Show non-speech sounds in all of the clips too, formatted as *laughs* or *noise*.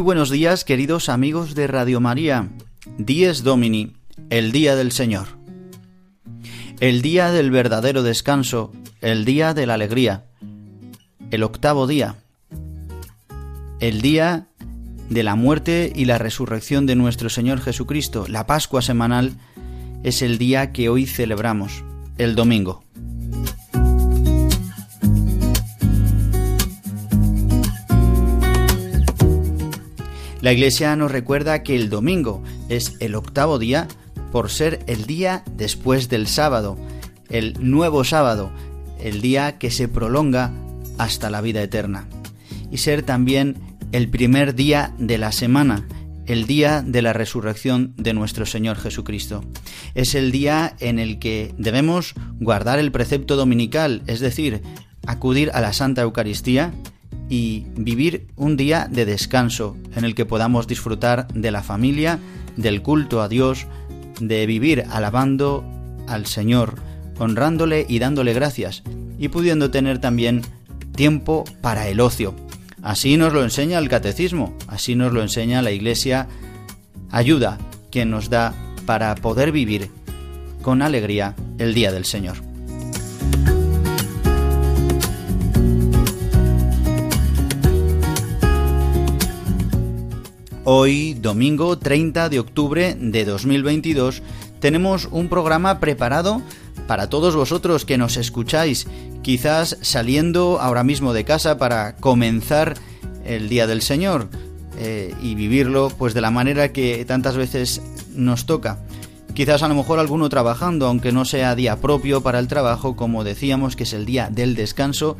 Buenos días, queridos amigos de Radio María. Dies Domini, el día del Señor. El día del verdadero descanso, el día de la alegría. El octavo día. El día de la muerte y la resurrección de nuestro Señor Jesucristo. La Pascua semanal es el día que hoy celebramos, el domingo. La Iglesia nos recuerda que el domingo es el octavo día por ser el día después del sábado, el nuevo sábado, el día que se prolonga hasta la vida eterna. Y ser también el primer día de la semana, el día de la resurrección de nuestro Señor Jesucristo. Es el día en el que debemos guardar el precepto dominical, es decir, acudir a la Santa Eucaristía y vivir un día de descanso en el que podamos disfrutar de la familia, del culto a Dios, de vivir alabando al Señor, honrándole y dándole gracias, y pudiendo tener también tiempo para el ocio. Así nos lo enseña el catecismo, así nos lo enseña la Iglesia, ayuda que nos da para poder vivir con alegría el día del Señor. Hoy, domingo 30 de octubre de 2022, tenemos un programa preparado para todos vosotros que nos escucháis, quizás saliendo ahora mismo de casa para comenzar el Día del Señor eh, y vivirlo pues de la manera que tantas veces nos toca. Quizás a lo mejor alguno trabajando, aunque no sea día propio para el trabajo, como decíamos que es el día del descanso,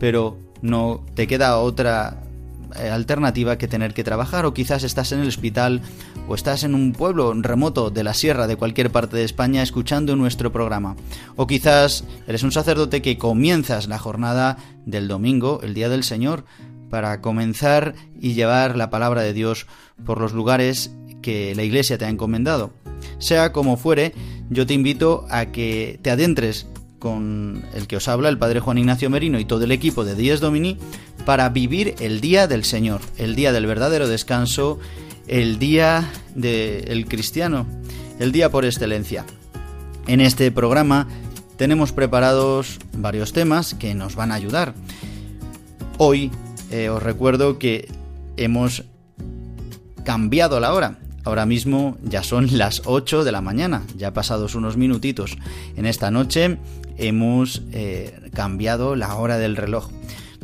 pero no te queda otra alternativa que tener que trabajar o quizás estás en el hospital o estás en un pueblo remoto de la sierra de cualquier parte de España escuchando nuestro programa o quizás eres un sacerdote que comienzas la jornada del domingo, el día del Señor, para comenzar y llevar la palabra de Dios por los lugares que la Iglesia te ha encomendado. Sea como fuere, yo te invito a que te adentres con el que os habla, el Padre Juan Ignacio Merino y todo el equipo de Días Domini, para vivir el día del Señor, el día del verdadero descanso, el día del cristiano, el día por excelencia. En este programa tenemos preparados varios temas que nos van a ayudar. Hoy eh, os recuerdo que hemos cambiado la hora. Ahora mismo ya son las 8 de la mañana, ya pasados unos minutitos. En esta noche hemos eh, cambiado la hora del reloj.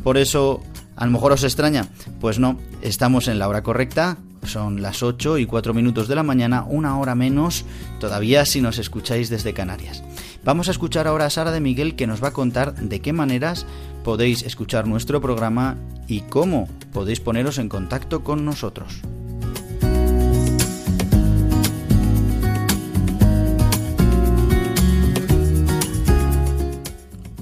Por eso, a lo mejor os extraña. Pues no, estamos en la hora correcta. Son las 8 y 4 minutos de la mañana, una hora menos todavía si nos escucháis desde Canarias. Vamos a escuchar ahora a Sara de Miguel que nos va a contar de qué maneras podéis escuchar nuestro programa y cómo podéis poneros en contacto con nosotros.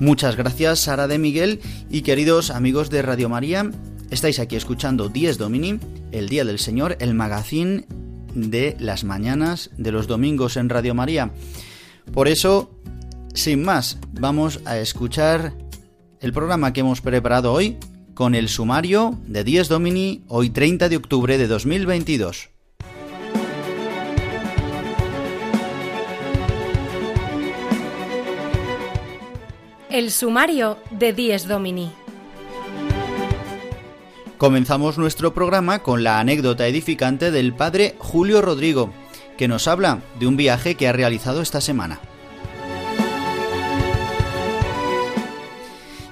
Muchas gracias Sara de Miguel y queridos amigos de Radio María, estáis aquí escuchando Dies Domini, el Día del Señor, el magazine de las mañanas de los domingos en Radio María. Por eso, sin más, vamos a escuchar el programa que hemos preparado hoy con el sumario de Dies Domini, hoy 30 de octubre de 2022. El sumario de Dies Domini. Comenzamos nuestro programa con la anécdota edificante del padre Julio Rodrigo, que nos habla de un viaje que ha realizado esta semana.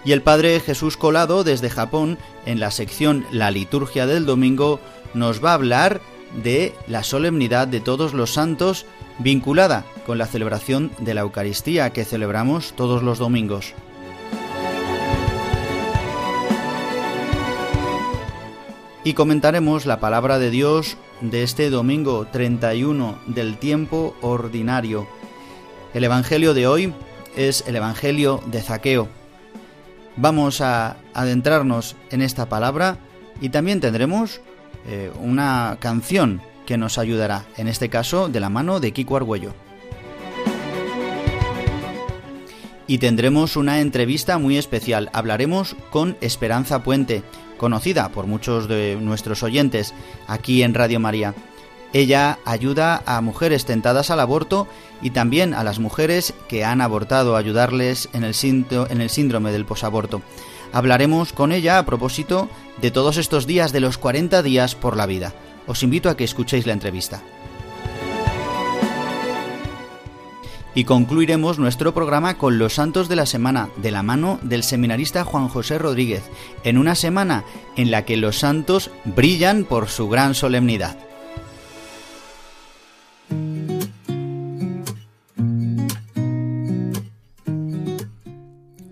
Y el padre Jesús Colado, desde Japón, en la sección La liturgia del domingo, nos va a hablar de la solemnidad de todos los santos vinculada con la celebración de la Eucaristía que celebramos todos los domingos. Y comentaremos la palabra de Dios de este domingo 31 del tiempo ordinario. El Evangelio de hoy es el Evangelio de Zaqueo. Vamos a adentrarnos en esta palabra y también tendremos eh, una canción que nos ayudará, en este caso de la mano de Kiko Argüello. Y tendremos una entrevista muy especial. Hablaremos con Esperanza Puente, conocida por muchos de nuestros oyentes aquí en Radio María. Ella ayuda a mujeres tentadas al aborto y también a las mujeres que han abortado, ayudarles en el, en el síndrome del posaborto. Hablaremos con ella a propósito de todos estos días de los 40 días por la vida. Os invito a que escuchéis la entrevista. Y concluiremos nuestro programa con los santos de la semana, de la mano del seminarista Juan José Rodríguez, en una semana en la que los santos brillan por su gran solemnidad.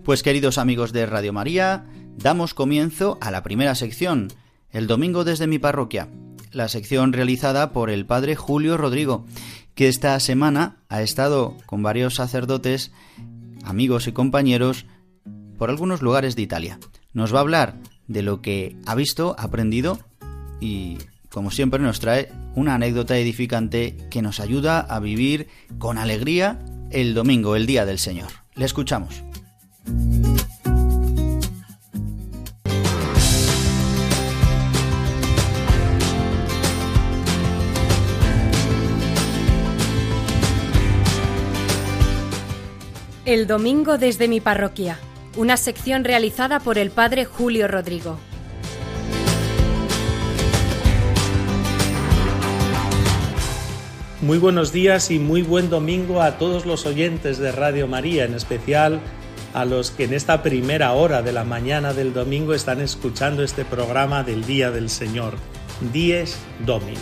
Pues queridos amigos de Radio María, damos comienzo a la primera sección, el domingo desde mi parroquia, la sección realizada por el padre Julio Rodrigo, que esta semana ha estado con varios sacerdotes, amigos y compañeros por algunos lugares de Italia. Nos va a hablar de lo que ha visto, aprendido y, como siempre, nos trae una anécdota edificante que nos ayuda a vivir con alegría el domingo, el día del Señor. Le escuchamos. El domingo desde mi parroquia, una sección realizada por el padre Julio Rodrigo. Muy buenos días y muy buen domingo a todos los oyentes de Radio María, en especial a los que en esta primera hora de la mañana del domingo están escuchando este programa del Día del Señor, Dies Domini.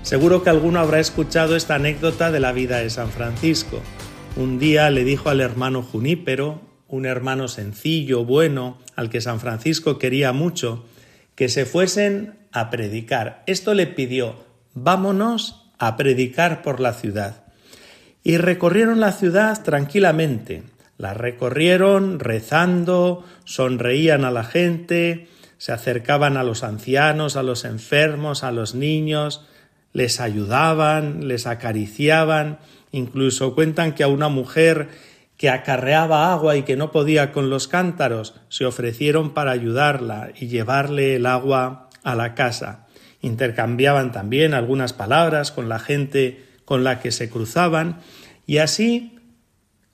Seguro que alguno habrá escuchado esta anécdota de la vida de San Francisco. Un día le dijo al hermano Junípero, un hermano sencillo, bueno, al que San Francisco quería mucho, que se fuesen a predicar. Esto le pidió, vámonos a predicar por la ciudad. Y recorrieron la ciudad tranquilamente. La recorrieron rezando, sonreían a la gente, se acercaban a los ancianos, a los enfermos, a los niños, les ayudaban, les acariciaban, Incluso cuentan que a una mujer que acarreaba agua y que no podía con los cántaros, se ofrecieron para ayudarla y llevarle el agua a la casa. Intercambiaban también algunas palabras con la gente con la que se cruzaban y así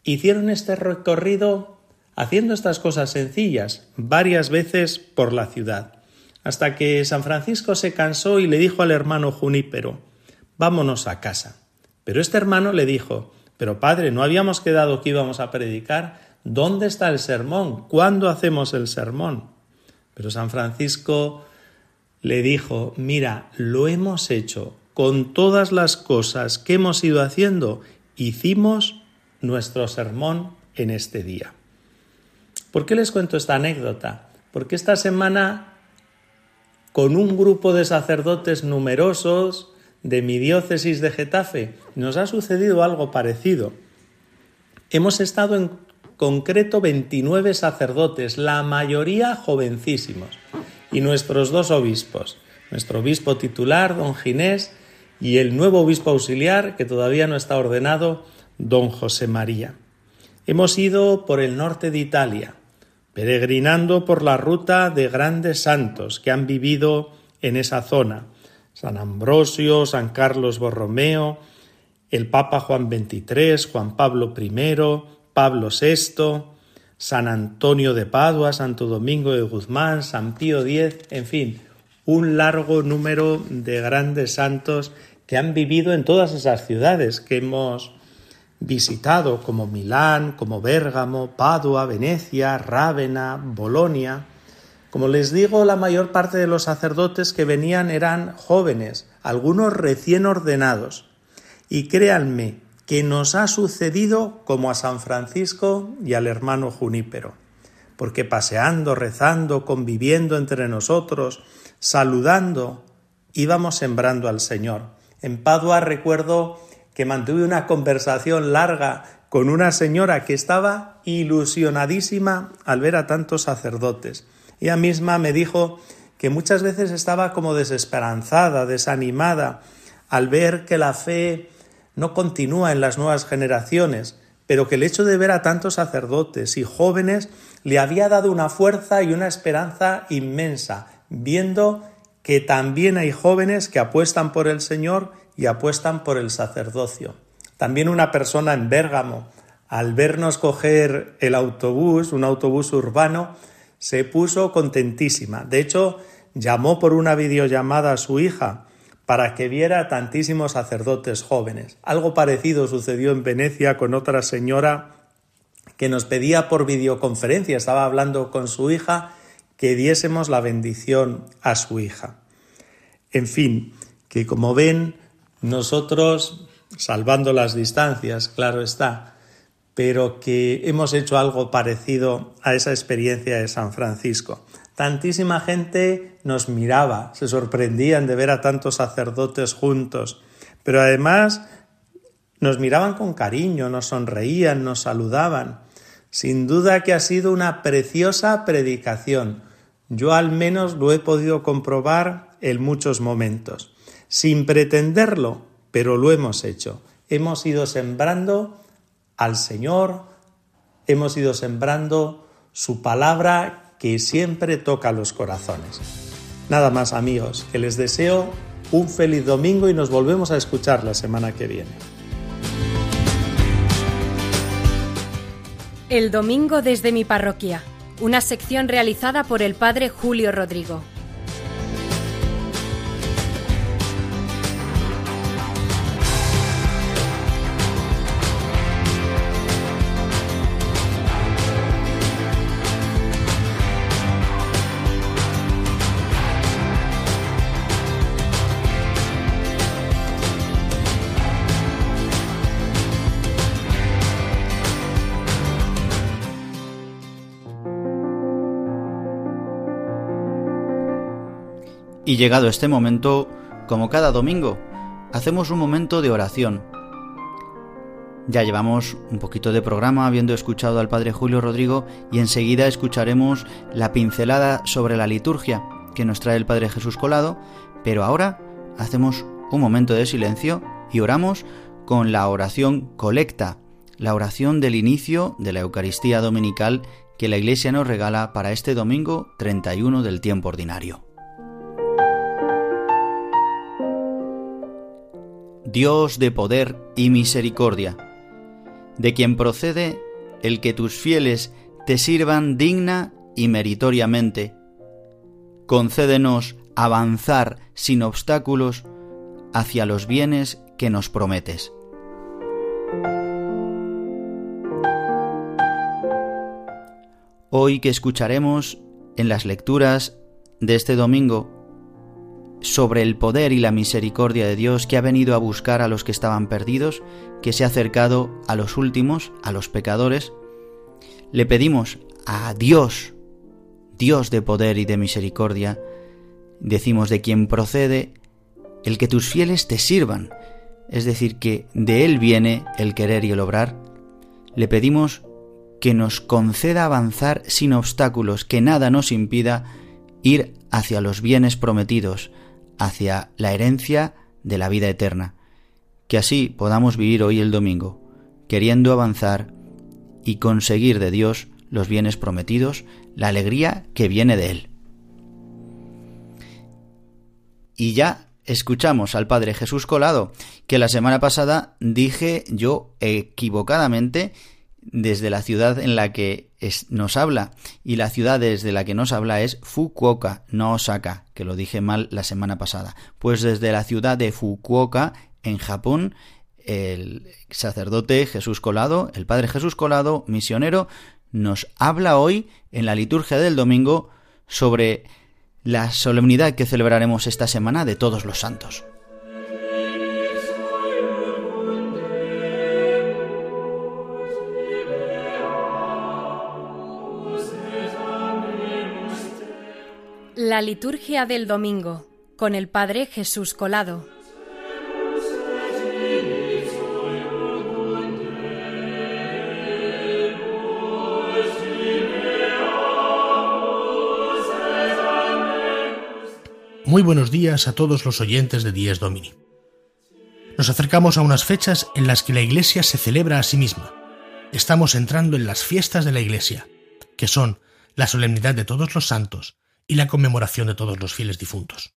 hicieron este recorrido haciendo estas cosas sencillas varias veces por la ciudad, hasta que San Francisco se cansó y le dijo al hermano Junípero Vámonos a casa. Pero este hermano le dijo, pero padre, ¿no habíamos quedado que íbamos a predicar? ¿Dónde está el sermón? ¿Cuándo hacemos el sermón? Pero San Francisco le dijo, mira, lo hemos hecho con todas las cosas que hemos ido haciendo, hicimos nuestro sermón en este día. ¿Por qué les cuento esta anécdota? Porque esta semana, con un grupo de sacerdotes numerosos de mi diócesis de Getafe, nos ha sucedido algo parecido. Hemos estado en concreto 29 sacerdotes, la mayoría jovencísimos, y nuestros dos obispos, nuestro obispo titular, don Ginés, y el nuevo obispo auxiliar, que todavía no está ordenado, don José María. Hemos ido por el norte de Italia, peregrinando por la ruta de grandes santos que han vivido en esa zona, San Ambrosio, San Carlos Borromeo, el Papa Juan XXIII, Juan Pablo I, Pablo VI, San Antonio de Padua, Santo Domingo de Guzmán, San Pío X, en fin, un largo número de grandes santos que han vivido en todas esas ciudades que hemos visitado, como Milán, como Bérgamo, Padua, Venecia, Rávena, Bolonia. Como les digo, la mayor parte de los sacerdotes que venían eran jóvenes, algunos recién ordenados. Y créanme que nos ha sucedido como a San Francisco y al hermano Junípero, porque paseando, rezando, conviviendo entre nosotros, saludando, íbamos sembrando al Señor. En Padua recuerdo que mantuve una conversación larga con una señora que estaba ilusionadísima al ver a tantos sacerdotes. Ella misma me dijo que muchas veces estaba como desesperanzada, desanimada, al ver que la fe no continúa en las nuevas generaciones, pero que el hecho de ver a tantos sacerdotes y jóvenes le había dado una fuerza y una esperanza inmensa, viendo que también hay jóvenes que apuestan por el Señor y apuestan por el sacerdocio. También una persona en Bérgamo, al vernos coger el autobús, un autobús urbano, se puso contentísima. De hecho, llamó por una videollamada a su hija para que viera tantísimos sacerdotes jóvenes. Algo parecido sucedió en Venecia con otra señora que nos pedía por videoconferencia, estaba hablando con su hija, que diésemos la bendición a su hija. En fin, que como ven, nosotros, salvando las distancias, claro está, pero que hemos hecho algo parecido a esa experiencia de San Francisco. Tantísima gente nos miraba, se sorprendían de ver a tantos sacerdotes juntos, pero además nos miraban con cariño, nos sonreían, nos saludaban. Sin duda que ha sido una preciosa predicación. Yo al menos lo he podido comprobar en muchos momentos. Sin pretenderlo, pero lo hemos hecho. Hemos ido sembrando al Señor, hemos ido sembrando su palabra que siempre toca los corazones. Nada más amigos, que les deseo un feliz domingo y nos volvemos a escuchar la semana que viene. El domingo desde mi parroquia, una sección realizada por el padre Julio Rodrigo. Y llegado este momento, como cada domingo, hacemos un momento de oración. Ya llevamos un poquito de programa habiendo escuchado al Padre Julio Rodrigo y enseguida escucharemos la pincelada sobre la liturgia que nos trae el Padre Jesús Colado, pero ahora hacemos un momento de silencio y oramos con la oración colecta, la oración del inicio de la Eucaristía Dominical que la Iglesia nos regala para este domingo 31 del tiempo ordinario. Dios de poder y misericordia, de quien procede el que tus fieles te sirvan digna y meritoriamente. Concédenos avanzar sin obstáculos hacia los bienes que nos prometes. Hoy que escucharemos en las lecturas de este domingo sobre el poder y la misericordia de Dios que ha venido a buscar a los que estaban perdidos, que se ha acercado a los últimos, a los pecadores. Le pedimos a Dios, Dios de poder y de misericordia, decimos de quien procede el que tus fieles te sirvan, es decir, que de Él viene el querer y el obrar, le pedimos que nos conceda avanzar sin obstáculos, que nada nos impida ir hacia los bienes prometidos, hacia la herencia de la vida eterna, que así podamos vivir hoy el domingo, queriendo avanzar y conseguir de Dios los bienes prometidos, la alegría que viene de Él. Y ya escuchamos al Padre Jesús Colado, que la semana pasada dije yo equivocadamente desde la ciudad en la que nos habla, y la ciudad desde la que nos habla es Fukuoka, no Osaka, que lo dije mal la semana pasada. Pues desde la ciudad de Fukuoka, en Japón, el sacerdote Jesús Colado, el Padre Jesús Colado, misionero, nos habla hoy en la liturgia del domingo sobre la solemnidad que celebraremos esta semana de todos los santos. La liturgia del domingo con el Padre Jesús Colado. Muy buenos días a todos los oyentes de Dies Domini. Nos acercamos a unas fechas en las que la Iglesia se celebra a sí misma. Estamos entrando en las fiestas de la Iglesia, que son la solemnidad de todos los santos y la conmemoración de todos los fieles difuntos.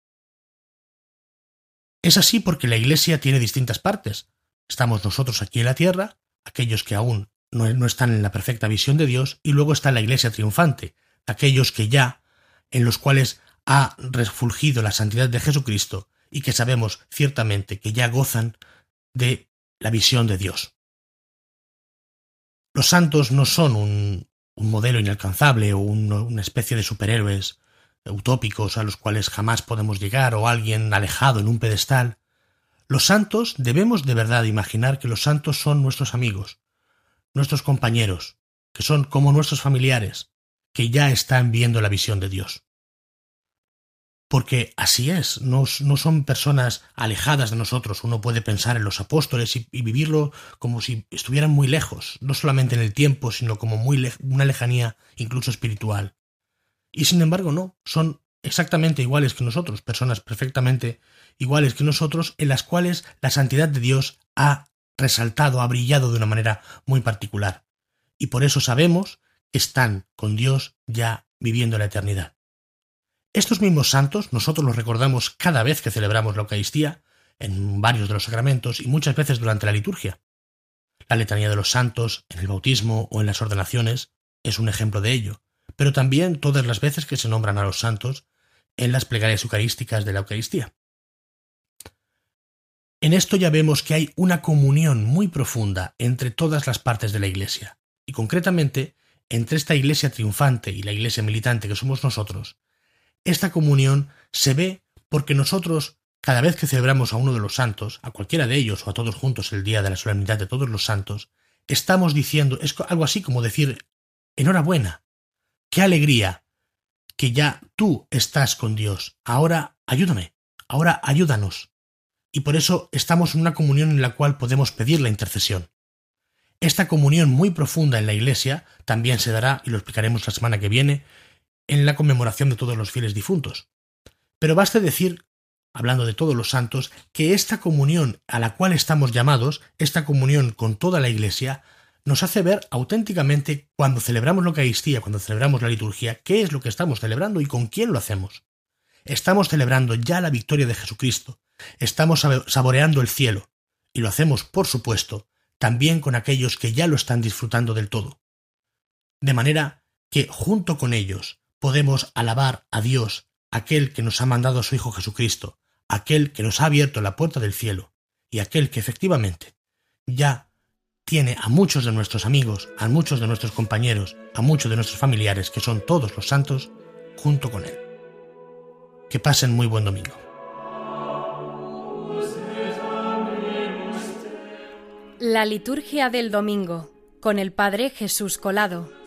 Es así porque la Iglesia tiene distintas partes. Estamos nosotros aquí en la tierra, aquellos que aún no, están en la perfecta visión de Dios, y luego está la Iglesia triunfante, aquellos que ya, en los cuales ha refulgido la santidad de Jesucristo y que sabemos ciertamente que ya gozan de la visión de Dios. Los santos no son un, modelo inalcanzable o una especie de superhéroes utópicos a los cuales jamás podemos llegar o alguien alejado en un pedestal. Los santos debemos de verdad imaginar que los santos son nuestros amigos, nuestros compañeros, que son como nuestros familiares, que ya están viendo la visión de Dios porque así es, no, son personas alejadas de nosotros. Uno puede pensar en los apóstoles y, vivirlo como si estuvieran muy lejos, no solamente en el tiempo, sino como muy una lejanía incluso espiritual. Y sin embargo no, son exactamente iguales que nosotros, personas perfectamente iguales que nosotros, en las cuales la santidad de Dios ha resaltado, ha brillado de una manera muy particular. Y por eso sabemos que están con Dios ya viviendo la eternidad. Estos mismos santos nosotros los recordamos cada vez que celebramos la Eucaristía, en varios de los sacramentos y muchas veces durante la liturgia. La letanía de los santos, en el bautismo o en las ordenaciones, es un ejemplo de ello, pero también todas las veces que se nombran a los santos en las plegarias eucarísticas de la Eucaristía. En esto ya vemos que hay una comunión muy profunda entre todas las partes de la Iglesia, y concretamente entre esta Iglesia triunfante y la Iglesia militante que somos nosotros, esta comunión se ve porque nosotros, cada vez que celebramos a uno de los santos, a cualquiera de ellos o a todos juntos el día de la solemnidad de todos los santos, estamos diciendo, es algo así como decir, enhorabuena, qué alegría, que ya tú estás con Dios, ahora ayúdame, ahora ayúdanos. Y por eso estamos en una comunión en la cual podemos pedir la intercesión. Esta comunión muy profunda en la Iglesia también se dará, y lo explicaremos la semana que viene, en la conmemoración de todos los fieles difuntos. Pero baste decir, hablando de todos los santos, que esta comunión a la cual estamos llamados, esta comunión con toda la Iglesia, nos hace ver auténticamente cuando celebramos la Eucaristía, cuando celebramos la liturgia, qué es lo que estamos celebrando y con quién lo hacemos. Estamos celebrando ya la victoria de Jesucristo, estamos saboreando el cielo, y lo hacemos, por supuesto, también con aquellos que ya lo están disfrutando del todo. De manera que, junto con ellos, podemos alabar a Dios, aquel que nos ha mandado a su Hijo Jesucristo, aquel que nos ha abierto la puerta del cielo, y aquel que efectivamente ya tiene a muchos de nuestros amigos, a muchos de nuestros compañeros, a muchos de nuestros familiares, que son todos los santos, junto con Él. Que pasen muy buen domingo. La liturgia del domingo, con el Padre Jesús Colado.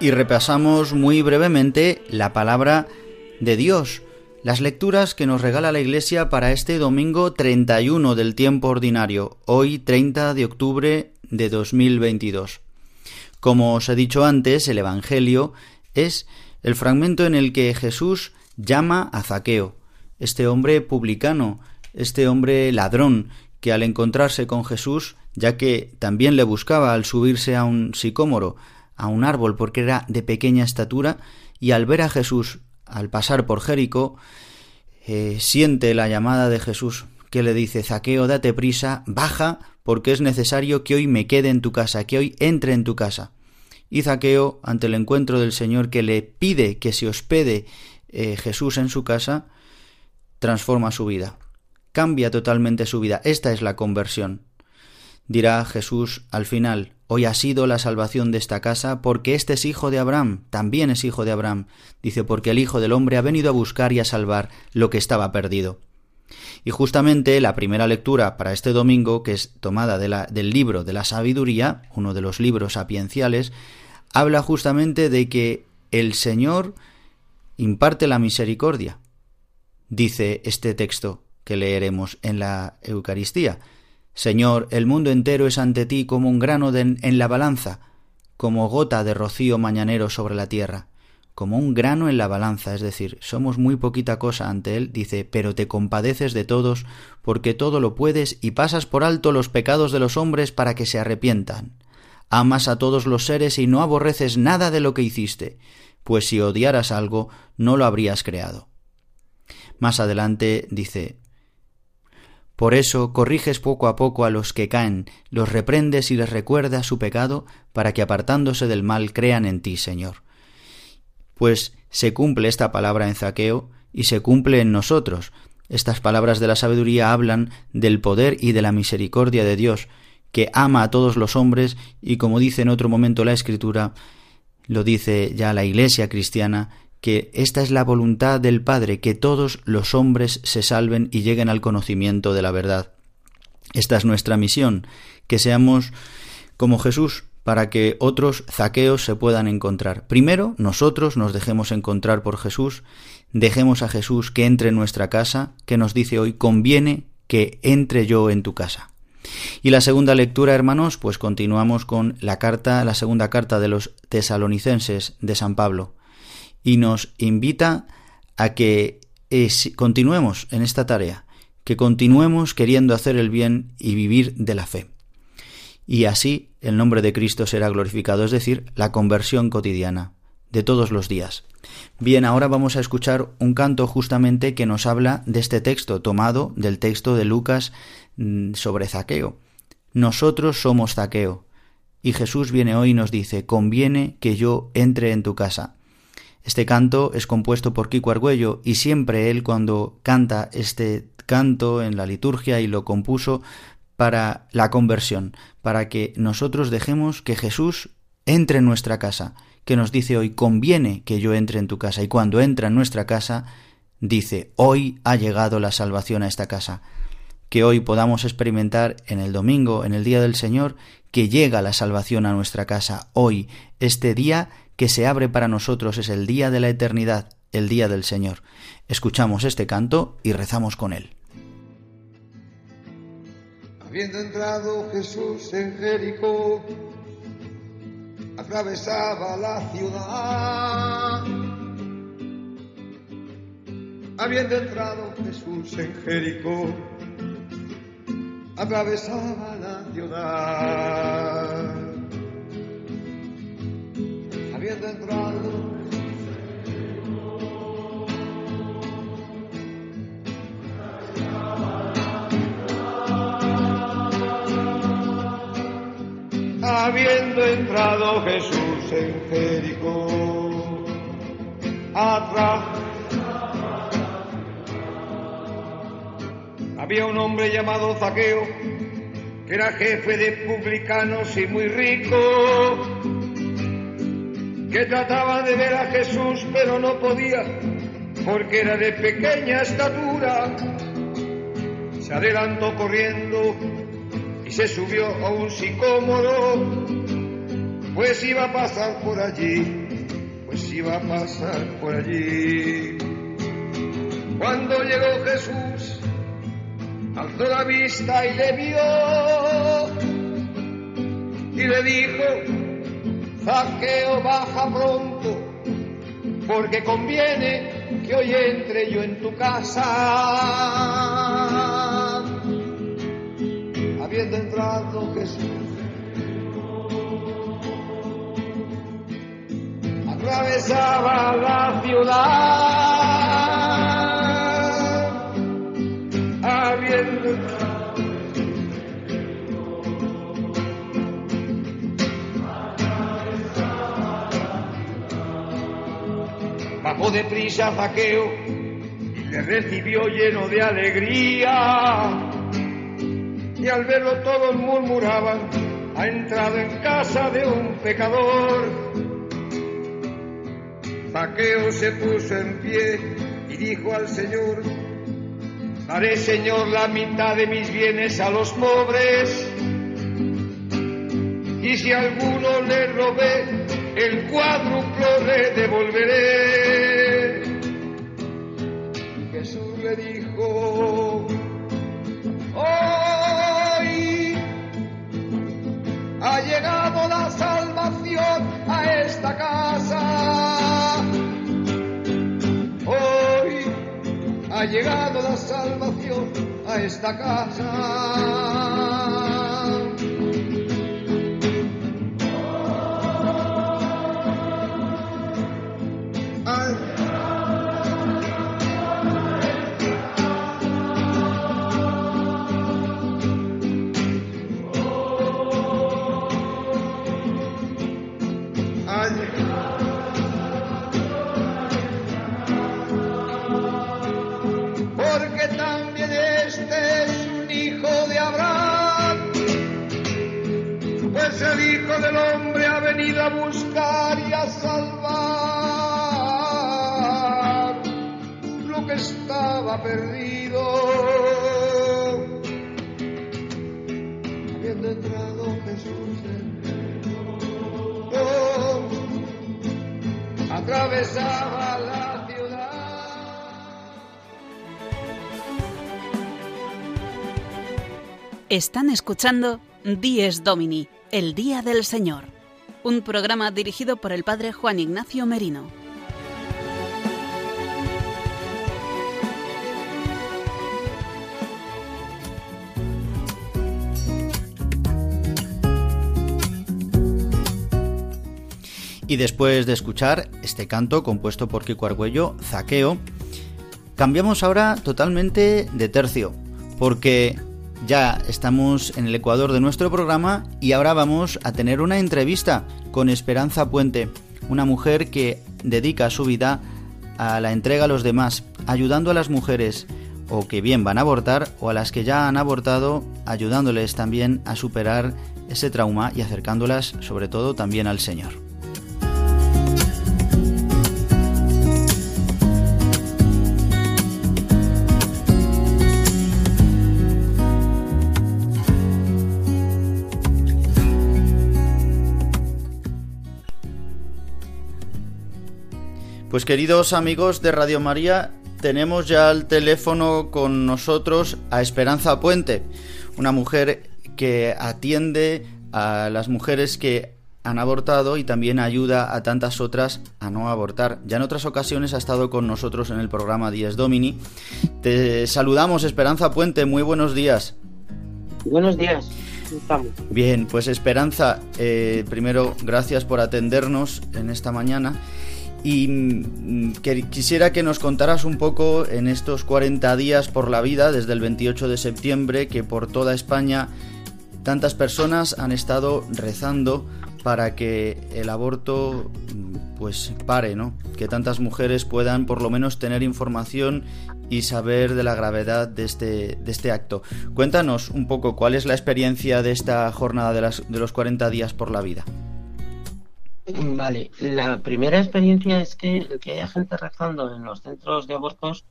Y repasamos muy brevemente la palabra de Dios, las lecturas que nos regala la Iglesia para este domingo 31 del tiempo ordinario, hoy 30 de octubre de 2022. Como os he dicho antes, el Evangelio es el fragmento en el que Jesús llama a Zaqueo, este hombre publicano, este hombre ladrón, que al encontrarse con Jesús, ya que también le buscaba al subirse a un sicómoro, a un árbol porque era de pequeña estatura, y al ver a Jesús al pasar por Jericó, eh, siente la llamada de Jesús que le dice Zaqueo, date prisa, baja, porque es necesario que hoy me quede en tu casa, que hoy entre en tu casa. Y Zaqueo, ante el encuentro del Señor que le pide que se hospede eh, Jesús en su casa, transforma su vida, cambia totalmente su vida. Esta es la conversión. Dirá Jesús al final, hoy ha sido la salvación de esta casa porque este es hijo de Abraham, también es hijo de Abraham. Dice, porque el Hijo del Hombre ha venido a buscar y a salvar lo que estaba perdido. Y justamente la primera lectura para este domingo, que es tomada del libro de la sabiduría, uno de los libros sapienciales, habla justamente de que el Señor imparte la misericordia. Dice este texto que leeremos en la Eucaristía. Señor, el mundo entero es ante ti como un grano en la balanza, como gota de rocío mañanero sobre la tierra, como un grano en la balanza, es decir, somos muy poquita cosa ante Él, dice, pero te compadeces de todos, porque todo lo puedes y pasas por alto los pecados de los hombres para que se arrepientan. Amas a todos los seres y no aborreces nada de lo que hiciste, pues si odiaras algo, no lo habrías creado. Más adelante dice, Por eso corriges poco a poco a los que caen, los reprendes y les recuerdas su pecado, para que apartándose del mal crean en ti, Señor. Pues se cumple esta palabra en Zaqueo y se cumple en nosotros. Estas palabras de la sabiduría hablan del poder y de la misericordia de Dios, que ama a todos los hombres y como dice en otro momento la Escritura, lo dice ya la Iglesia cristiana, que esta es la voluntad del Padre, que todos los hombres se salven y lleguen al conocimiento de la verdad. Esta es nuestra misión, que seamos como Jesús, para que otros zaqueos se puedan encontrar. Primero, nosotros nos dejemos encontrar por Jesús, dejemos a Jesús que entre en nuestra casa, que nos dice hoy, conviene que entre yo en tu casa. Y la segunda lectura, hermanos, pues continuamos con la carta, la segunda carta de los tesalonicenses de San Pablo, y nos invita a que continuemos en esta tarea, que continuemos queriendo hacer el bien y vivir de la fe. Y así el nombre de Cristo será glorificado, es decir, la conversión cotidiana de todos los días. Bien, ahora vamos a escuchar un canto justamente que nos habla de este texto, tomado del texto de Lucas mm, sobre Zaqueo. Nosotros somos Zaqueo. Y Jesús viene hoy y nos dice, conviene que yo entre en tu casa. Este canto es compuesto por Kiko Argüello y siempre él cuando canta este canto en la liturgia y lo compuso para la conversión, para que nosotros dejemos que Jesús entre en nuestra casa que nos dice hoy, conviene que yo entre en tu casa. Y cuando entra en nuestra casa, dice, hoy ha llegado la salvación a esta casa. Que hoy podamos experimentar en el domingo, en el día del Señor, que llega la salvación a nuestra casa. Hoy, este día que se abre para nosotros es el día de la eternidad, el día del Señor. Escuchamos este canto y rezamos con él. Habiendo entrado Jesús en Jericó, atravesaba la ciudad. Habiendo entrado Jesús en Jericó, atravesaba la ciudad. Habiendo entrado Jesús en Jericó, atrás había un hombre llamado Zaqueo, que era jefe de publicanos y muy rico. que trataba de ver a Jesús pero no podía porque era de pequeña estatura. Se adelantó corriendo y se subió a un sicómoro, pues iba a pasar por allí, pues iba a pasar por allí. Cuando llegó Jesús, alzó la vista y le vio y le dijo, Zaqueo, baja pronto, porque conviene que hoy entre yo en tu casa. Habiendo entrado Jesús, atravesaba la ciudad. Habiendo entrado bajó deprisa Zaqueo y le recibió lleno de alegría. Y al verlo todos murmuraban, ha entrado en casa de un pecador. Zaqueo se puso en pie y dijo al Señor, daré Señor la mitad de mis bienes a los pobres. Y si alguno le robé, el cuádruplo le devolveré. Esta casa. Hoy ha llegado la salvación a esta casa. Buscar y a salvar lo que estaba perdido. Habiendo entrado Jesús en atravesaba la ciudad. Están escuchando Dies Domini, el Día del Señor, un programa dirigido por el Padre Juan Ignacio Merino. Y después de escuchar este canto compuesto por Kiko Argüello, Zaqueo, cambiamos ahora totalmente de tercio, porque ya estamos en el ecuador de nuestro programa y ahora vamos a tener una entrevista con Esperanza Puente, una mujer que dedica su vida a la entrega a los demás, ayudando a las mujeres o que bien van a abortar o a las que ya han abortado, ayudándoles también a superar ese trauma y acercándolas sobre todo también al Señor. Pues queridos amigos de Radio María, tenemos ya al teléfono con nosotros a Esperanza Puente, una mujer que atiende a las mujeres que han abortado y también ayuda a tantas otras a no abortar. Ya en otras ocasiones ha estado con nosotros en el programa Dies Domini. Te saludamos, Esperanza Puente, muy buenos días. Buenos días. Bien, pues Esperanza, eh, primero gracias por atendernos en esta mañana y mm, que quisiera que nos contaras un poco en estos 40 días por la vida, desde el 28 de septiembre, que por toda España tantas personas han estado rezando para que el aborto mm, pues pare, ¿no? Que tantas mujeres puedan por lo menos tener información y saber de la gravedad de este, de este acto. Cuéntanos un poco cuál es la experiencia de esta jornada de los 40 días por la vida. Vale, la primera experiencia es que el que haya gente rezando en los centros de abortos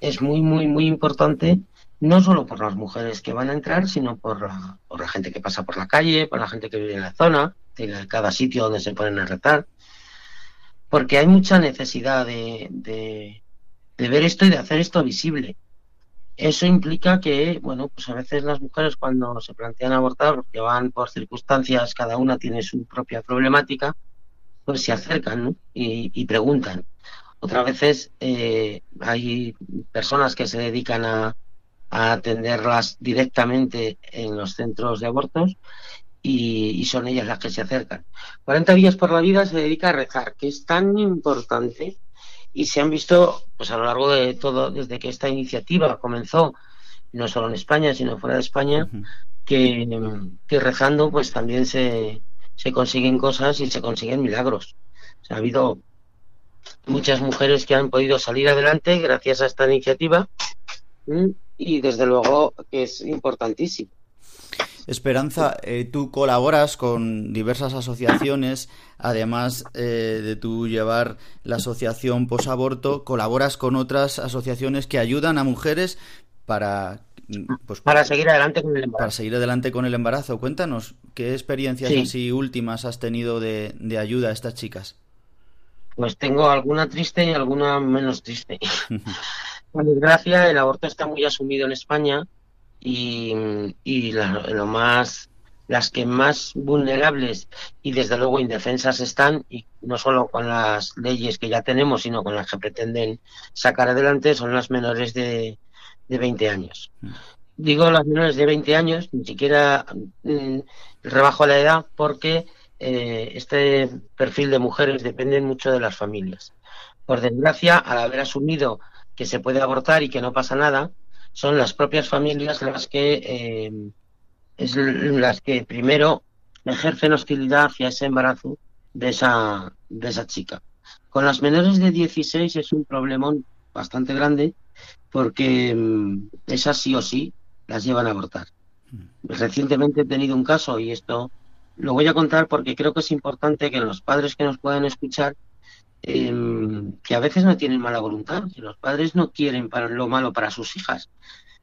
es muy, muy, muy importante, no solo por las mujeres que van a entrar, sino por la, por la gente que pasa por la calle, por la gente que vive en la zona, en cada sitio donde se ponen a rezar, porque hay mucha necesidad de, de, de ver esto y de hacer esto visible. Eso implica que, bueno, pues a veces las mujeres cuando se plantean abortar, porque van por circunstancias, cada una tiene su propia problemática, pues se acercan ¿no? y, y, preguntan. Otras veces eh, hay personas que se dedican a, a, atenderlas directamente en los centros de abortos y, y, son ellas las que se acercan. 40 días por la vida se dedica a rezar, que es tan importante y se han visto pues a lo largo de todo, desde que esta iniciativa comenzó, no solo en España, sino fuera de España, uh -huh. que, que rezando pues también se, se consiguen cosas y se consiguen milagros. Ha habido muchas mujeres que han podido salir adelante gracias a esta iniciativa y desde luego que es importantísimo. Esperanza, eh, tú colaboras con diversas asociaciones, además eh, de tú llevar la asociación posaborto, colaboras con otras asociaciones que ayudan a mujeres para pues, para seguir adelante con el embarazo. Para seguir adelante con el embarazo. Cuéntanos, ¿qué experiencias sí. así últimas has tenido de, de, ayuda a estas chicas? Pues tengo alguna triste y alguna menos triste. *laughs* *laughs* Por desgracia, el aborto está muy asumido en España y, y la, lo más las que más vulnerables y desde luego indefensas están, y no solo con las leyes que ya tenemos, sino con las que pretenden sacar adelante, son las menores de, de 20 años. Digo las menores de 20 años, ni siquiera mm, rebajo la edad, porque eh, este perfil de mujeres depende mucho de las familias. Por desgracia, al haber asumido que se puede abortar y que no pasa nada, son las propias familias las que eh, es las que primero ejercen hostilidad hacia ese embarazo de esa de esa chica. Con las menores de 16 es un problemón bastante grande porque um, esas sí o sí las llevan a abortar. Recientemente he tenido un caso y esto lo voy a contar porque creo que es importante que los padres que nos puedan escuchar eh, que a veces no tienen mala voluntad, que los padres no quieren para lo malo para sus hijas,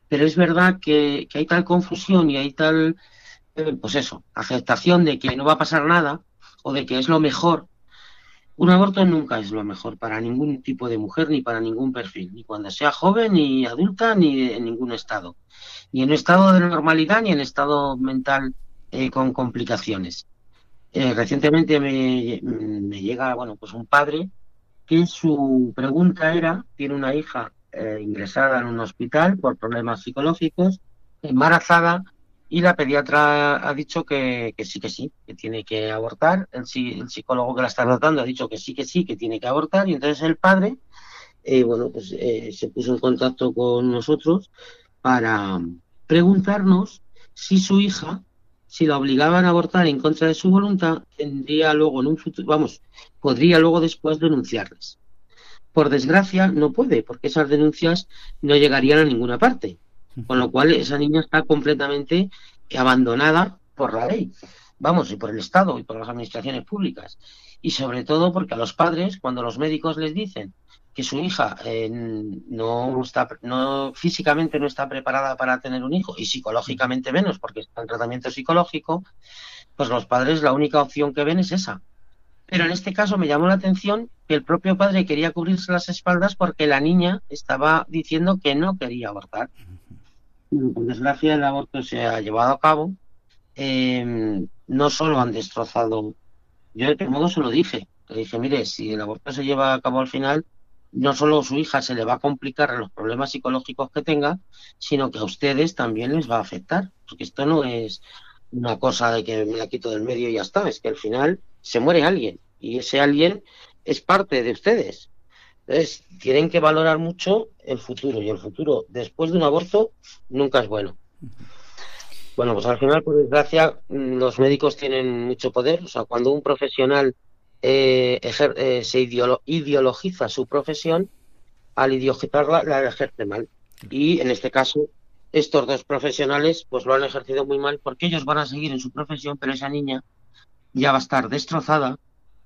pero es verdad que, que hay tal confusión y hay tal, eh, pues eso, aceptación de que no va a pasar nada o de que es lo mejor un aborto nunca es lo mejor para ningún tipo de mujer ni para ningún perfil, ni cuando sea joven, ni adulta, ni en ningún estado. Ni en estado de normalidad, ni en estado mental eh, con complicaciones. Eh, recientemente me, llega, bueno, pues un padre que su pregunta era, tiene una hija eh, ingresada en un hospital por problemas psicológicos, embarazada, y la pediatra ha dicho que, sí, que sí, que tiene que abortar. El, el, psicólogo que la está tratando ha dicho que sí, que sí, que tiene que abortar. Y entonces el padre, eh, bueno, pues eh, se puso en contacto con nosotros para preguntarnos si su hija, si la obligaban a abortar en contra de su voluntad, tendría luego en un futuro, vamos, podría luego después denunciarles. Por desgracia, no puede, porque esas denuncias no llegarían a ninguna parte. Con lo cual esa niña está completamente abandonada por la ley, vamos, y por el Estado y por las administraciones públicas. Y sobre todo porque a los padres, cuando los médicos les dicen que su hija eh, no está, no, físicamente no está preparada para tener un hijo y psicológicamente menos porque está en tratamiento psicológico, pues los padres la única opción que ven es esa. Pero en este caso me llamó la atención que el propio padre quería cubrirse las espaldas porque la niña estaba diciendo que no quería abortar por desgracia el aborto se ha llevado a cabo, eh, no solo han destrozado, yo de otro modo se lo dije, le dije, mire, si el aborto se lleva a cabo al final, no solo a su hija se le va a complicar los problemas psicológicos que tenga, sino que a ustedes también les va a afectar, porque esto no es una cosa de que me la quito del medio y ya está, es que al final se muere alguien y ese alguien es parte de ustedes. Entonces, tienen que valorar mucho el futuro y el futuro después de un aborto nunca es bueno. Bueno, pues al final, por desgracia, los médicos tienen mucho poder. O sea, cuando un profesional eh, ejer, eh, se ideolo ideologiza su profesión, al ideologizarla la ejerce mal. Y en este caso, estos dos profesionales pues lo han ejercido muy mal porque ellos van a seguir en su profesión, pero esa niña ya va a estar destrozada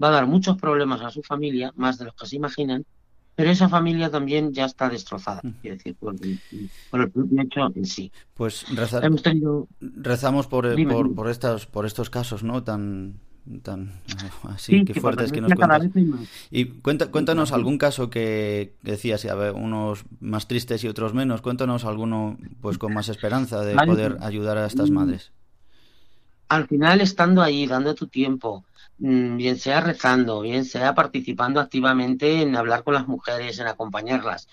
va a dar muchos problemas a su familia, más de los que se imaginan, pero esa familia también ya está destrozada, quiero decir, por, el propio hecho en sí. Pues rezamos por, por, por, estos, por estos casos, ¿no? Tan, tan así que fuertes que nos cuentas. Y cuenta, cuéntanos algún caso que decías, a ver, unos más tristes y otros menos. Cuéntanos alguno pues con más esperanza de poder ayudar a estas madres. Al final estando ahí, dando tu tiempo, mm, bien sea rezando, bien sea participando activamente en hablar con las mujeres, en acompañarlas,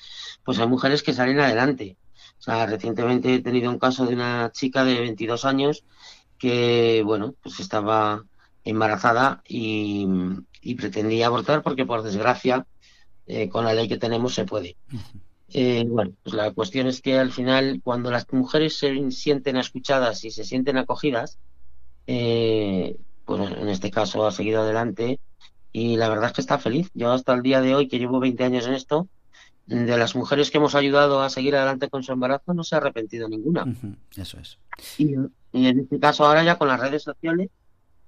pues hay mujeres que salen adelante. O sea, recientemente he tenido un caso de una chica de 22 años que, bueno, pues estaba embarazada y, pretendía abortar porque por desgracia eh, con la ley que tenemos se puede. Eh, bueno, pues la cuestión es que al final cuando las mujeres se sienten escuchadas y se sienten acogidas, eh, pues en este caso ha seguido adelante y la verdad es que está feliz. Yo hasta el día de hoy, que llevo 20 años en esto, de las mujeres que hemos ayudado a seguir adelante con su embarazo, no se ha arrepentido ninguna. Eso es. y, en este caso ahora ya con las redes sociales,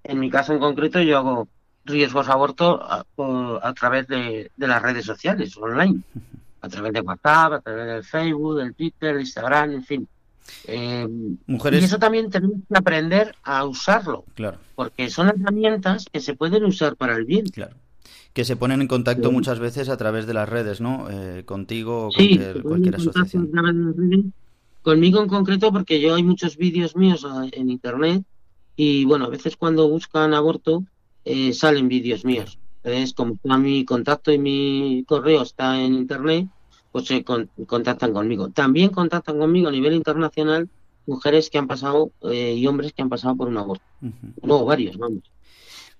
en mi caso en concreto, yo hago riesgos aborto a, a través de, las redes sociales, online, a través de WhatsApp, a través del Facebook, del Twitter, Instagram, en fin. Eh, Mujeres... Y eso también tenemos que aprender a usarlo, claro. porque son herramientas que se pueden usar para el bien. Claro. Que se ponen en contacto muchas veces a través de las redes, ¿no? Eh, contigo o sí, cualquier, asociación. Conmigo en concreto, porque yo hay muchos vídeos míos en internet y bueno, a veces cuando buscan aborto eh, salen vídeos míos. Entonces, como mi contacto y mi correo está en internet, pues se contactan conmigo. También contactan conmigo a nivel internacional mujeres que han pasado eh, y hombres que han pasado por un aborto. No, varios, vamos.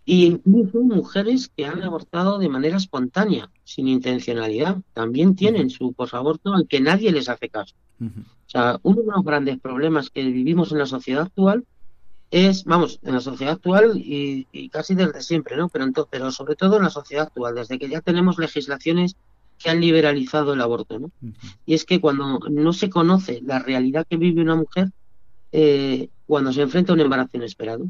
Y incluso mujeres que han abortado de manera espontánea, sin intencionalidad, también tienen su posaborto al que nadie les hace caso. O sea, uno de los grandes problemas que vivimos en la sociedad actual es, vamos, en la sociedad actual y, casi desde siempre, ¿no? Pero, entonces, pero sobre todo en la sociedad actual, desde que ya tenemos legislaciones que han liberalizado el aborto, ¿no? Y es que cuando no se conoce la realidad que vive una mujer, eh, cuando se enfrenta a un embarazo inesperado,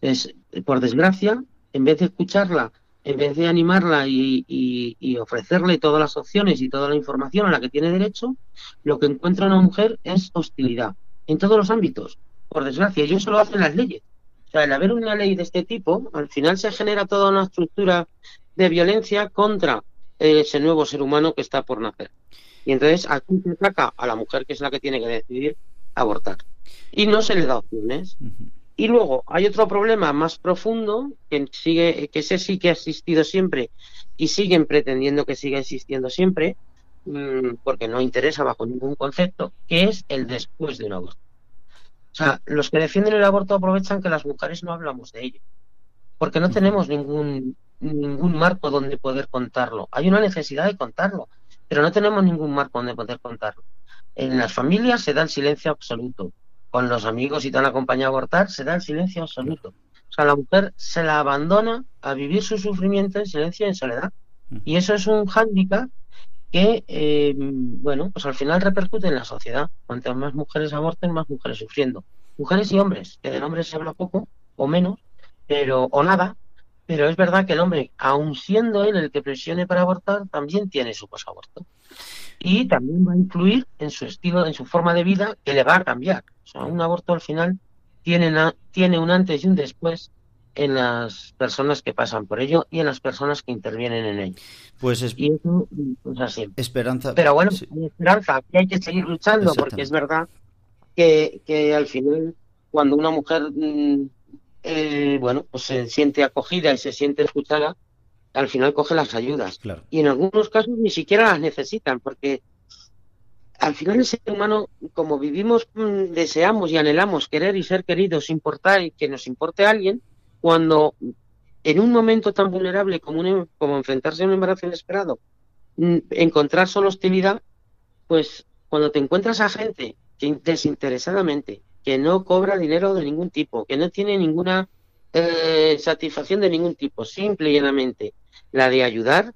es, por desgracia, en vez de escucharla, en vez de animarla y, y, ofrecerle todas las opciones y toda la información a la que tiene derecho, lo que encuentra una mujer es hostilidad en todos los ámbitos por desgracia, y eso lo hacen las leyes. O sea, al haber una ley de este tipo, al final se genera toda una estructura de violencia contra ese nuevo ser humano que está por nacer. Y entonces aquí se ataca a la mujer, que es la que tiene que decidir abortar. Y no se le da opciones. Y luego hay otro problema más profundo, que sigue, que ese sí que ha existido siempre y siguen pretendiendo que siga existiendo siempre, mm, porque no interesa bajo ningún concepto, que es el después de un aborto. O sea, los que defienden el aborto aprovechan que las mujeres no hablamos de ello, porque no tenemos ningún, ningún marco donde poder contarlo. Hay una necesidad de contarlo, pero no tenemos ningún marco donde poder contarlo. En las familias se da el silencio absoluto. Con los amigos y te han acompañado a abortar, se da el silencio absoluto. O sea, la mujer se la abandona a vivir su sufrimiento en silencio y en soledad. Y eso es un hándicap que, eh, bueno, pues al final repercute en la sociedad. Cuantas más mujeres aborten, más mujeres sufriendo. Mujeres y hombres, que del hombre se habla poco o menos, pero o nada, pero es verdad que el hombre, aun siendo él el que presione para abortar, también tiene su posaborto. Y también va a influir en su estilo, en su forma de vida, que le va a cambiar. O sea, un aborto al final tiene, tiene un antes y un después en las personas que pasan por ello y en las personas que intervienen en ello. Pues es... Y eso, pues así. Esperanza. Pero bueno, hay esperanza, y hay que seguir luchando, porque es verdad que, que al final, cuando una mujer, mm, eh, bueno, pues se siente acogida y se siente escuchada, al final coge las ayudas. Y en algunos casos ni siquiera las necesitan, porque al final el ser humano, como vivimos, mm, deseamos y anhelamos querer y ser queridos, importar y que nos importe a alguien, cuando en un momento tan vulnerable como, em, como enfrentarse a un embarazo inesperado, mm, encontrar solo hostilidad, pues cuando te encuentras a gente que desinteresadamente, que no cobra dinero de ningún tipo, que no tiene ninguna eh, satisfacción de ningún tipo, simple y llanamente la de ayudar,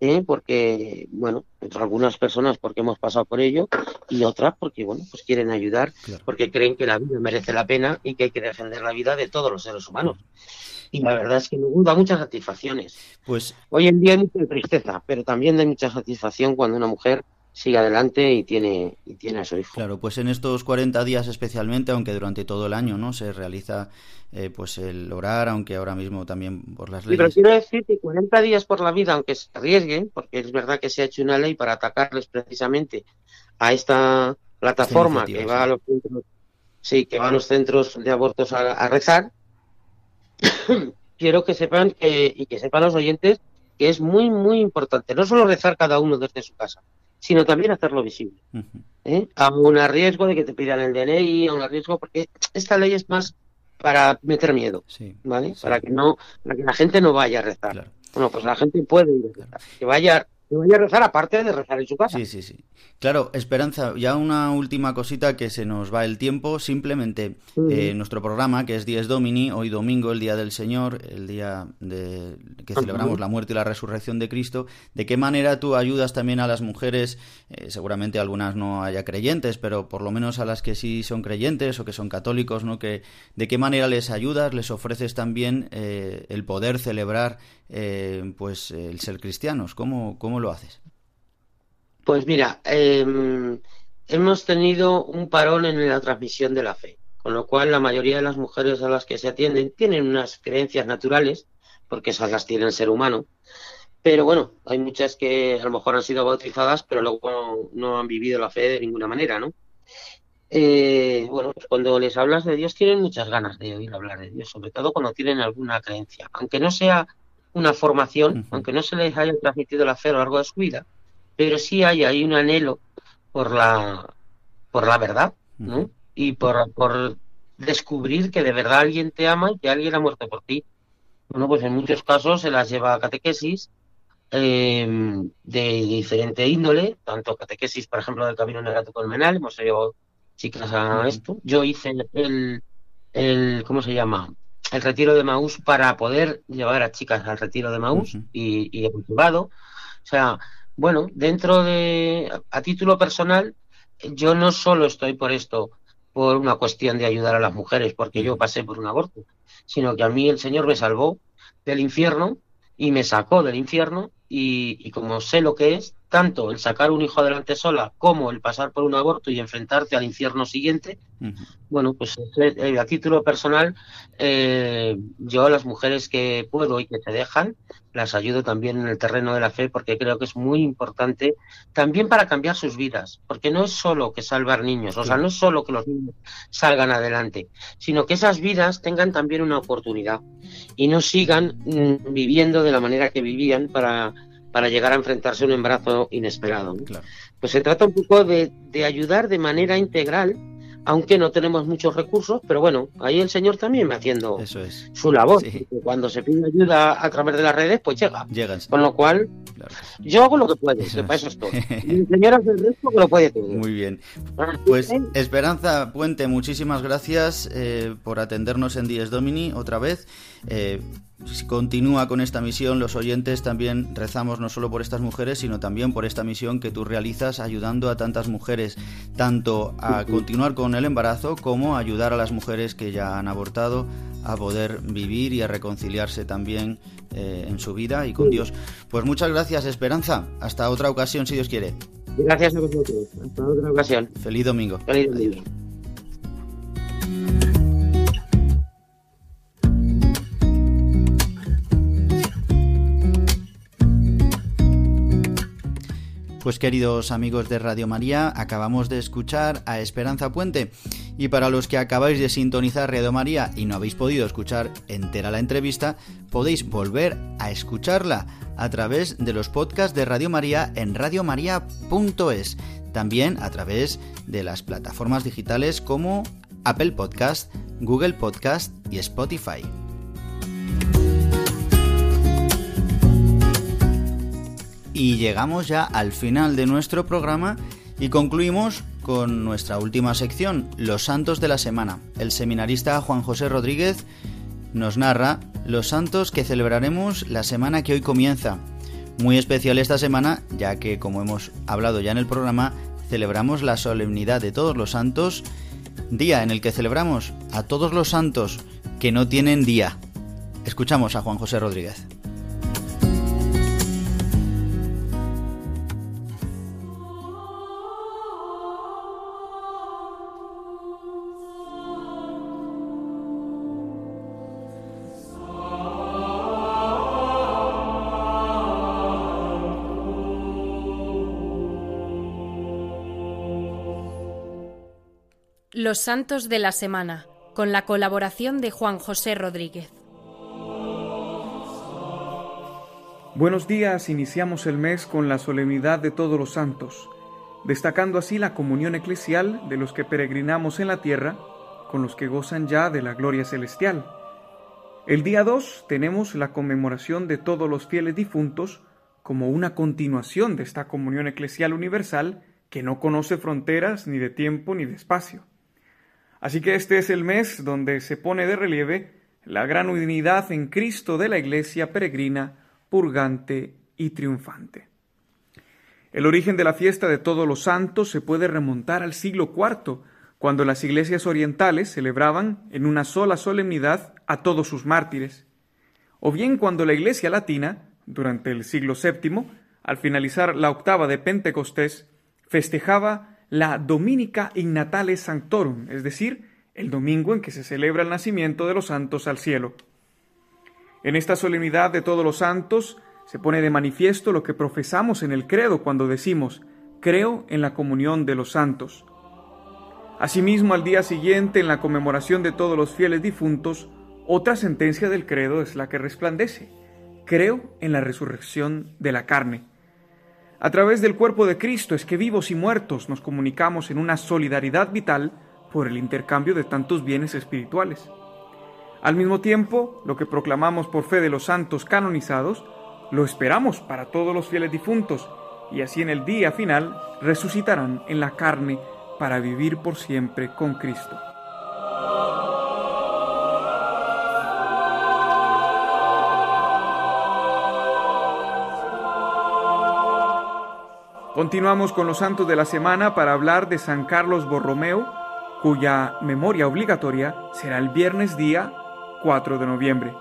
¿eh? porque, bueno, entre algunas personas porque hemos pasado por ello y otras porque, bueno, pues quieren ayudar, porque creen que la vida merece la pena y que hay que defender la vida de todos los seres humanos. Y la verdad es que nos da muchas satisfacciones. Pues hoy en día hay mucha tristeza, pero también hay mucha satisfacción cuando una mujer sigue adelante y tiene y tiene a su hijo. Claro, pues en estos 40 días especialmente, aunque durante todo el año, ¿no? Se realiza eh, pues el orar, aunque ahora mismo también por las leyes. pero quiero decir que 40 días por la vida, aunque se arriesguen, porque es verdad que se ha hecho una ley para atacarles precisamente a esta plataforma que va a los centros, sí, que va a los centros de abortos a, rezar. *coughs* quiero que sepan que, y que sepan los oyentes que es muy muy importante no solo rezar cada uno desde su casa, sino también hacerlo visible. ¿eh? Aún a riesgo de que te pidan el DNI, aún a riesgo, porque esta ley es más para meter miedo, ¿vale? Para que no, para que la gente no vaya a rezar. Bueno, pues la gente puede ir a rezar. Que vaya voy a rezar aparte de rezar en su casa. Sí, sí, sí. Claro, Esperanza, ya una última cosita que se nos va el tiempo. Simplemente eh, nuestro programa, que es Dies Domini, hoy domingo, el Día del Señor, el día de que celebramos la muerte y la resurrección de Cristo, ¿de qué manera tú ayudas también a las mujeres, eh, seguramente algunas no haya creyentes, pero por lo menos a las que sí son creyentes o que son católicos, ¿no? Que, ¿De qué manera les ayudas, les ofreces también eh, el poder celebrar pues el ser cristianos? ¿Cómo, cómo lo haces? Pues mira, em, hemos tenido un parón en la transmisión de la fe, con lo cual la mayoría de las mujeres a las que se atienden tienen unas creencias naturales, porque esas las tiene el ser humano, pero bueno, hay muchas que a lo mejor han sido bautizadas, pero luego no, han vivido la fe de ninguna manera, ¿no? Eh, bueno, pues cuando les hablas de Dios tienen muchas ganas de oír hablar de Dios, sobre todo cuando tienen alguna creencia, aunque no sea una formación, aunque no se les haya transmitido la fe a lo largo de su vida, pero sí hay ahí un anhelo por la, por la verdad, ¿no? Y por, por descubrir que de verdad alguien te ama y que alguien ha muerto por ti. Bueno, pues en muchos casos se las lleva a catequesis em, de diferente índole, tanto catequesis, por ejemplo, del Camino Negato Colmenal, hemos llevado chicas a esto. Yo hice el, el, ¿cómo se llama? el retiro de Maús para poder llevar a chicas al retiro de Maús y, y he O sea, bueno, dentro de, a título personal, yo no solo estoy por esto, por una cuestión de ayudar a las mujeres, porque yo pasé por un aborto, sino que a mí el Señor me salvó del infierno y me sacó del infierno y, como sé lo que es, tanto el sacar un hijo adelante sola como el pasar por un aborto y enfrentarte al infierno siguiente, bueno, pues eh, a título personal, eh, yo a las mujeres que puedo y que te dejan, las ayudo también en el terreno de la fe porque creo que es muy importante también para cambiar sus vidas, porque no es solo que salvar niños, o sea, no es solo que los niños salgan adelante, sino que esas vidas tengan también una oportunidad y no sigan mm, viviendo de la manera que vivían para para llegar a enfrentarse a un embarazo inesperado. Pues se trata un poco de, de, ayudar de manera integral, aunque no tenemos muchos recursos, pero bueno, ahí el Señor también va haciendo su labor. Cuando se pide ayuda a través de las redes, pues llega. Con lo cual, yo hago lo que puedo, que para eso estoy. *laughs* Y el Señor hace el resto que lo puede todo. Muy bien. Pues Esperanza Puente, muchísimas gracias eh, por atendernos en Dies Domini otra vez. Eh, si continúa con esta misión, los oyentes también rezamos no solo por estas mujeres, sino también por esta misión que tú realizas ayudando a tantas mujeres, tanto a continuar con el embarazo como a ayudar a las mujeres que ya han abortado a poder vivir y a reconciliarse también eh, en su vida y con Dios. Pues muchas gracias, Esperanza. Hasta otra ocasión, si Dios quiere. Gracias a vosotros. Hasta otra ocasión. Feliz domingo. Feliz domingo. Pues queridos amigos de Radio María, acabamos de escuchar a Esperanza Puente y para los que acabáis de sintonizar Radio María y no habéis podido escuchar entera la entrevista, podéis volver a escucharla a través de los podcasts de Radio María en radiomaria.es, también a través de las plataformas digitales como Apple Podcast, Google Podcast y Spotify. Y llegamos ya al final de nuestro programa y concluimos con nuestra última sección, Los Santos de la Semana. El seminarista Juan José Rodríguez nos narra los santos que celebraremos la semana que hoy comienza. Muy especial esta semana, ya que, como hemos hablado ya en el programa, celebramos la solemnidad de todos los santos, día en el que celebramos a todos los santos que no tienen día. Escuchamos a Juan José Rodríguez. Los Santos de la Semana, con la colaboración de Juan José Rodríguez. Buenos días, iniciamos el mes con la solemnidad de todos los santos, destacando así la comunión eclesial de los que peregrinamos en la tierra con los que gozan ya de la gloria celestial. El día 2 tenemos la conmemoración de todos los fieles difuntos como una continuación de esta comunión eclesial universal que no conoce fronteras ni de tiempo ni de espacio. Así que este es el mes donde se pone de relieve la gran unidad en Cristo de la Iglesia peregrina, purgante y triunfante. El origen de la fiesta de todos los santos se puede remontar al siglo IV, cuando las iglesias orientales celebraban en una sola solemnidad a todos sus mártires, o bien cuando la iglesia latina, durante el siglo VII, al finalizar la octava de Pentecostés, festejaba la Dominica Ignatale Sanctorum, es decir, el domingo en que se celebra el nacimiento de los santos al cielo. En esta solemnidad de todos los santos se pone de manifiesto lo que profesamos en el credo cuando decimos, creo en la comunión de los santos. Asimismo, al día siguiente, en la conmemoración de todos los fieles difuntos, otra sentencia del credo es la que resplandece, creo en la resurrección de la carne. A través del cuerpo de Cristo es que vivos y muertos nos comunicamos en una solidaridad vital por el intercambio de tantos bienes espirituales. Al mismo tiempo, lo que proclamamos por fe de los santos canonizados, lo esperamos para todos los fieles difuntos, y así en el día final resucitarán en la carne para vivir por siempre con Cristo. Continuamos con los santos de la semana para hablar de San Carlos Borromeo, cuya memoria obligatoria será el viernes día 4 de noviembre.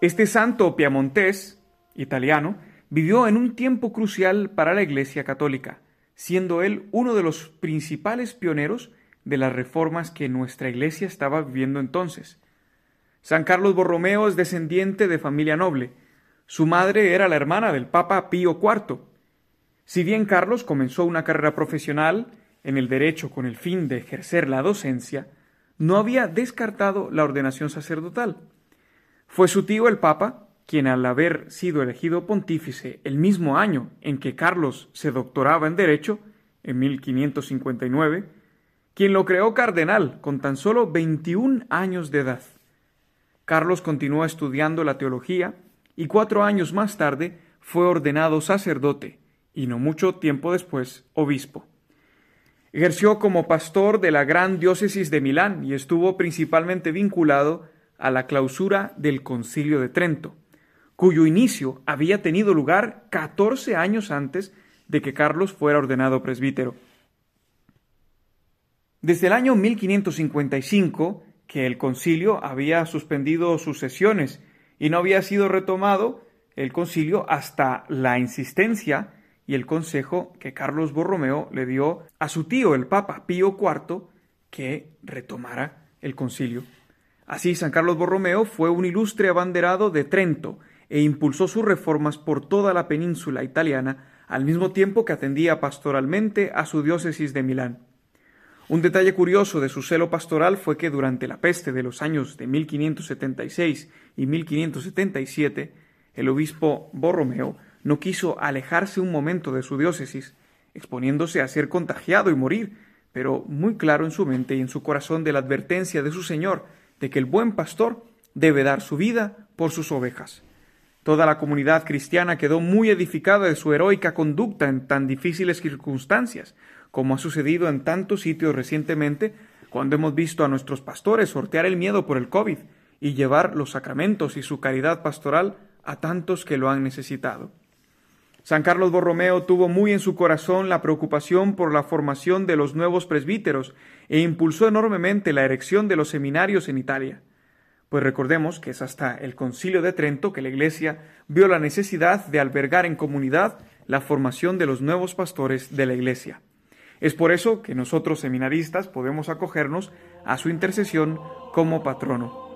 Este santo piamontés, italiano, vivió en un tiempo crucial para la Iglesia católica, siendo él uno de los principales pioneros de las reformas que nuestra Iglesia estaba viviendo entonces. San Carlos Borromeo es descendiente de familia noble. Su madre era la hermana del Papa Pío IV, si bien Carlos comenzó una carrera profesional en el derecho con el fin de ejercer la docencia, no había descartado la ordenación sacerdotal. Fue su tío el Papa quien al haber sido elegido pontífice el mismo año en que Carlos se doctoraba en Derecho, en 1559, quien lo creó cardenal con tan solo 21 años de edad. Carlos continuó estudiando la teología y cuatro años más tarde fue ordenado sacerdote y no mucho tiempo después obispo. Ejerció como pastor de la gran diócesis de Milán y estuvo principalmente vinculado a la clausura del Concilio de Trento, cuyo inicio había tenido lugar 14 años antes de que Carlos fuera ordenado presbítero. Desde el año 1555, que el concilio había suspendido sus sesiones y no había sido retomado el concilio hasta la insistencia y el consejo que Carlos Borromeo le dio a su tío, el Papa Pío IV, que retomara el concilio. Así, San Carlos Borromeo fue un ilustre abanderado de Trento e impulsó sus reformas por toda la península italiana, al mismo tiempo que atendía pastoralmente a su diócesis de Milán. Un detalle curioso de su celo pastoral fue que durante la peste de los años de 1576 y 1577, el obispo Borromeo no quiso alejarse un momento de su diócesis, exponiéndose a ser contagiado y morir, pero muy claro en su mente y en su corazón de la advertencia de su Señor de que el buen pastor debe dar su vida por sus ovejas. Toda la comunidad cristiana quedó muy edificada de su heroica conducta en tan difíciles circunstancias, como ha sucedido en tantos sitios recientemente, cuando hemos visto a nuestros pastores sortear el miedo por el COVID y llevar los sacramentos y su caridad pastoral a tantos que lo han necesitado. San Carlos Borromeo tuvo muy en su corazón la preocupación por la formación de los nuevos presbíteros e impulsó enormemente la erección de los seminarios en Italia. pues recordemos que es hasta el concilio de Trento que la Iglesia vio la necesidad de albergar en comunidad la formación de los nuevos pastores de la Iglesia. Es por eso que nosotros seminaristas podemos acogernos a su intercesión como patrono.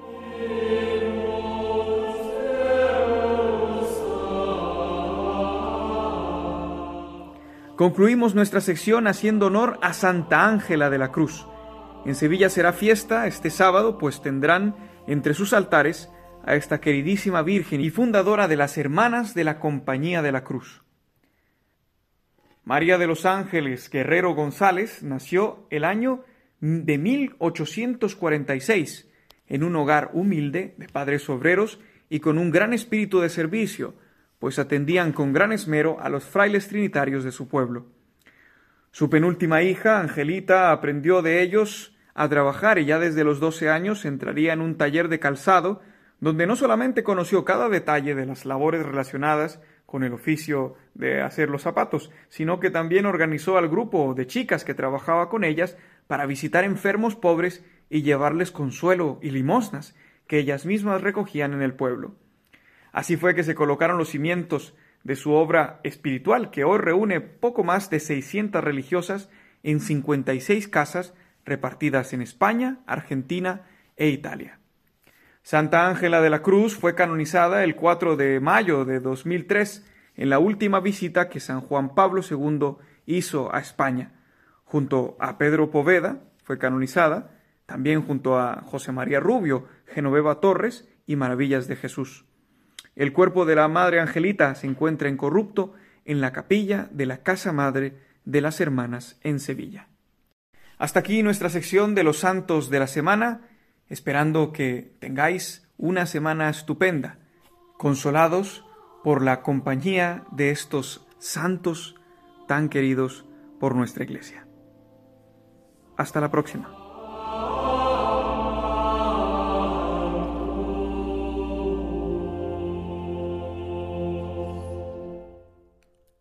Concluimos nuestra sección haciendo honor a Santa Ángela de la Cruz. En Sevilla será fiesta este sábado, pues tendrán entre sus altares a esta queridísima Virgen y fundadora de las Hermanas de la Compañía de la Cruz. María de los Ángeles Guerrero González nació el año de 1846 en un hogar humilde de padres obreros y con un gran espíritu de servicio, pues atendían con gran esmero a los frailes trinitarios de su pueblo. Su penúltima hija, Angelita, aprendió de ellos a trabajar y ya desde los doce años entraría en un taller de calzado, donde no solamente conoció cada detalle de las labores relacionadas con el oficio de hacer los zapatos, sino que también organizó al grupo de chicas que trabajaba con ellas para visitar enfermos pobres y llevarles consuelo y limosnas que ellas mismas recogían en el pueblo. Así fue que se colocaron los cimientos de su obra espiritual, que hoy reúne poco más de 600 religiosas en 56 casas repartidas en España, Argentina e Italia. Santa Ángela de la Cruz fue canonizada el 4 de mayo de 2003 en la última visita que San Juan Pablo II hizo a España. Junto a Pedro Poveda fue canonizada, también junto a José María Rubio, Genoveva Torres y Maravillas de Jesús. El cuerpo de la Madre Angelita se encuentra incorrupto en la capilla de la Casa Madre de las Hermanas en Sevilla. Hasta aquí nuestra sección de los santos de la semana, esperando que tengáis una semana estupenda, consolados por la compañía de estos santos tan queridos por nuestra Iglesia. Hasta la próxima.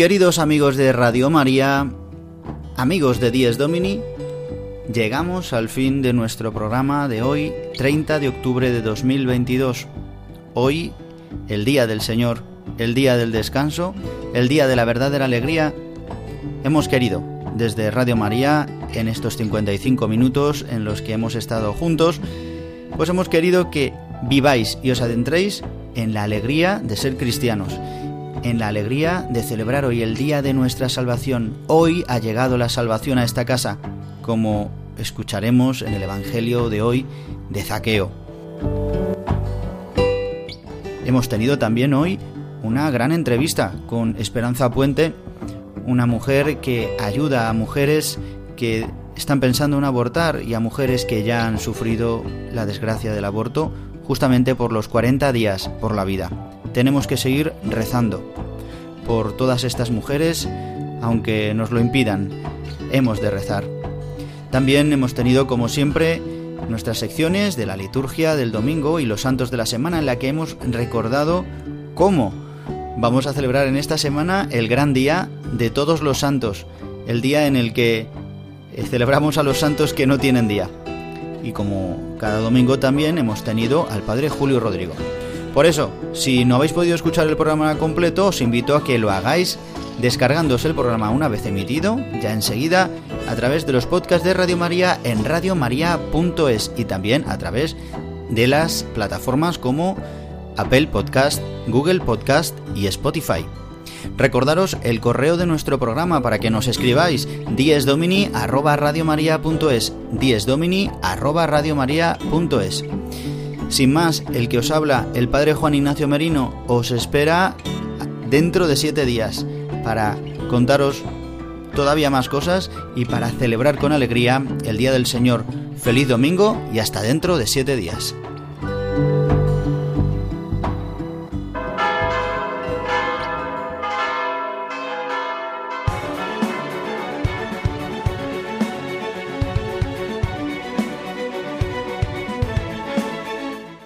Queridos amigos de Radio María, amigos de Dies Domini, llegamos al fin de nuestro programa de hoy, 30 de octubre de 2022. Hoy, el Día del Señor, el Día del Descanso, el Día de la verdadera alegría, hemos querido, desde Radio María, en estos 55 minutos en los que hemos estado juntos, pues hemos querido que viváis y os adentréis en la alegría de ser cristianos en la alegría de celebrar hoy el día de nuestra salvación. Hoy ha llegado la salvación a esta casa, como escucharemos en el Evangelio de hoy de Zaqueo. Hemos tenido también hoy una gran entrevista con Esperanza Puente, una mujer que ayuda a mujeres que están pensando en abortar y a mujeres que ya han sufrido la desgracia del aborto justamente por los 40 días por la vida tenemos que seguir rezando por todas estas mujeres, aunque nos lo impidan, hemos de rezar. También hemos tenido, como siempre, nuestras secciones de la liturgia del domingo y los santos de la semana en la que hemos recordado cómo vamos a celebrar en esta semana el gran día de todos los santos, el día en el que celebramos a los santos que no tienen día. Y como cada domingo también hemos tenido al Padre Julio Rodrigo. Por eso, si no habéis podido escuchar el programa completo, os invito a que lo hagáis descargándose el programa una vez emitido, ya enseguida, a través de los podcasts de Radio María en radiomaria.es y también a través de las plataformas como Apple Podcast, Google Podcast y Spotify. Recordaros el correo de nuestro programa para que nos escribáis diesdomini@radiomaria.es, diesdomini@radiomaria.es. Sin más, el que os habla, el padre Juan Ignacio Merino, os espera dentro de siete días para contaros todavía más cosas y para celebrar con alegría el Día del Señor. Feliz domingo y hasta dentro de siete días.